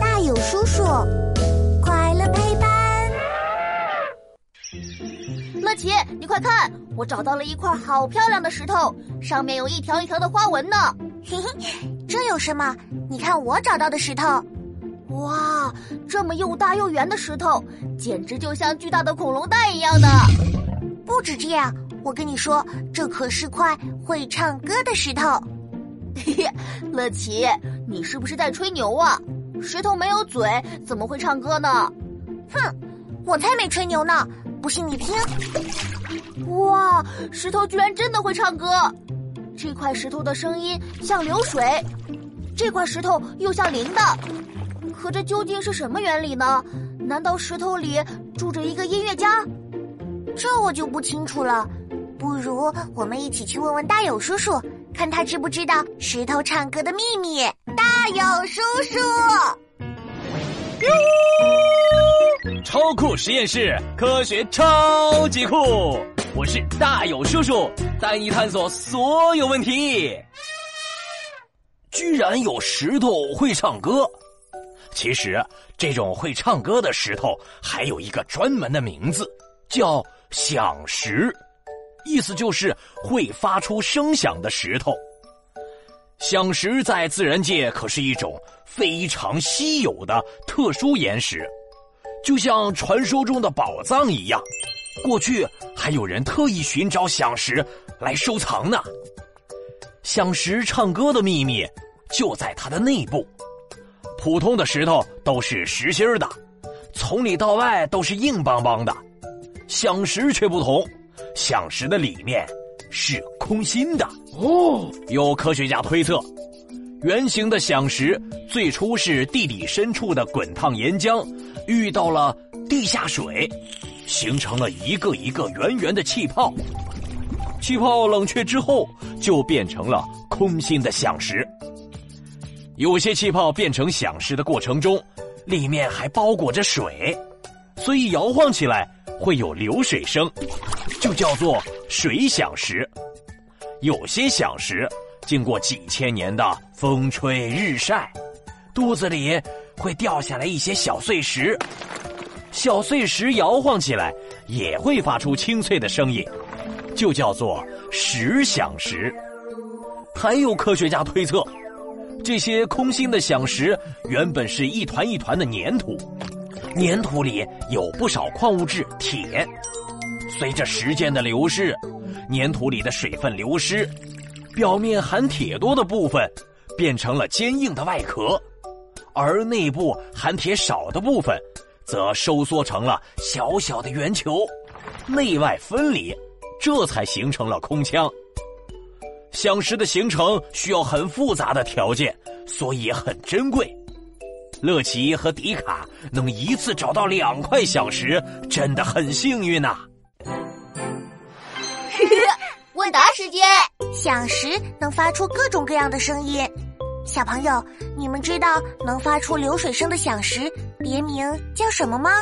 大有叔叔，快乐陪伴。乐奇，你快看，我找到了一块好漂亮的石头，上面有一条一条的花纹呢。嘿嘿，这有什么？你看我找到的石头。哇，这么又大又圆的石头，简直就像巨大的恐龙蛋一样的。不止这样，我跟你说，这可是块会唱歌的石头。嘿嘿，乐奇，你是不是在吹牛啊？石头没有嘴，怎么会唱歌呢？哼，我才没吹牛呢！不信你听。哇，石头居然真的会唱歌！这块石头的声音像流水，这块石头又像铃铛。可这究竟是什么原理呢？难道石头里住着一个音乐家？这我就不清楚了。不如我们一起去问问大友叔叔。看他知不知道石头唱歌的秘密？大有叔叔，超酷实验室，科学超级酷！我是大有叔叔，带你探索所有问题。居然有石头会唱歌！其实，这种会唱歌的石头还有一个专门的名字，叫响石。意思就是会发出声响的石头。响石在自然界可是一种非常稀有的特殊岩石，就像传说中的宝藏一样。过去还有人特意寻找响石来收藏呢。响石唱歌的秘密就在它的内部。普通的石头都是实心的，从里到外都是硬邦邦的，响石却不同。响石的里面是空心的哦。有科学家推测，圆形的响石最初是地底深处的滚烫岩浆遇到了地下水，形成了一个一个圆圆的气泡。气泡冷却之后，就变成了空心的响石。有些气泡变成响石的过程中，里面还包裹着水，所以摇晃起来会有流水声。就叫做水响石。有些响石经过几千年的风吹日晒，肚子里会掉下来一些小碎石，小碎石摇晃起来也会发出清脆的声音，就叫做石响石。还有科学家推测，这些空心的响石原本是一团一团的粘土，粘土里有不少矿物质铁。随着时间的流逝，粘土里的水分流失，表面含铁多的部分变成了坚硬的外壳，而内部含铁少的部分则收缩成了小小的圆球，内外分离，这才形成了空腔。响石的形成需要很复杂的条件，所以很珍贵。乐奇和迪卡能一次找到两块响石，真的很幸运呐。问答时间，响石能发出各种各样的声音。小朋友，你们知道能发出流水声的响石别名叫什么吗？